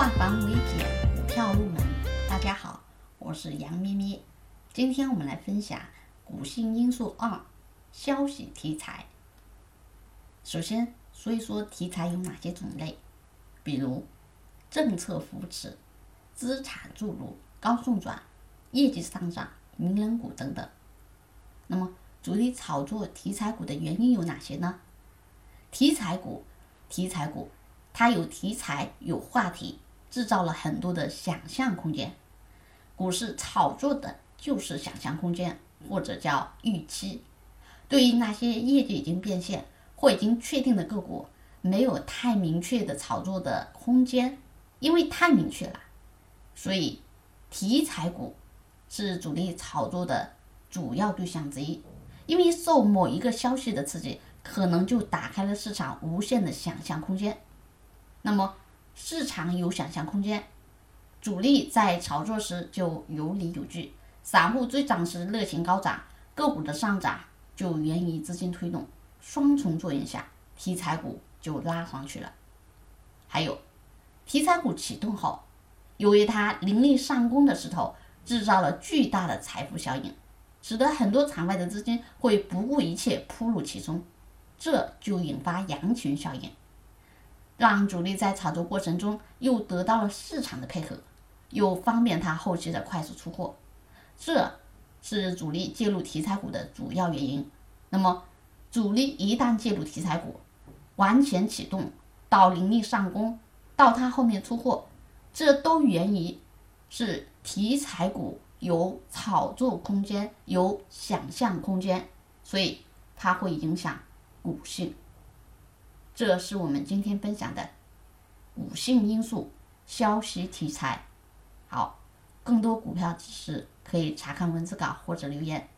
化繁为简，股票入门。大家好，我是杨咩咩。今天我们来分享股性因素二：消息题材。首先说一说题材有哪些种类，比如政策扶持、资产注入、高送转、业绩上涨、名人股等等。那么主力炒作题材股的原因有哪些呢？题材股，题材股。它有题材，有话题，制造了很多的想象空间。股市炒作的就是想象空间，或者叫预期。对于那些业绩已经变现或已经确定的个股，没有太明确的炒作的空间，因为太明确了。所以，题材股是主力炒作的主要对象之一。因为受某一个消息的刺激，可能就打开了市场无限的想象空间。那么市场有想象空间，主力在炒作时就有理有据，散户追涨时热情高涨，个股的上涨就源于资金推动，双重作用下，题材股就拉上去了。还有，题材股启动后，由于它凌厉上攻的势头，制造了巨大的财富效应，使得很多场外的资金会不顾一切扑入其中，这就引发羊群效应。让主力在炒作过程中又得到了市场的配合，又方便他后期的快速出货，这是主力介入题材股的主要原因。那么，主力一旦介入题材股，完全启动到凌厉上攻，到他后面出货，这都源于是题材股有炒作空间，有想象空间，所以它会影响股性。这是我们今天分享的五性因素消息题材。好，更多股票知识可以查看文字稿或者留言。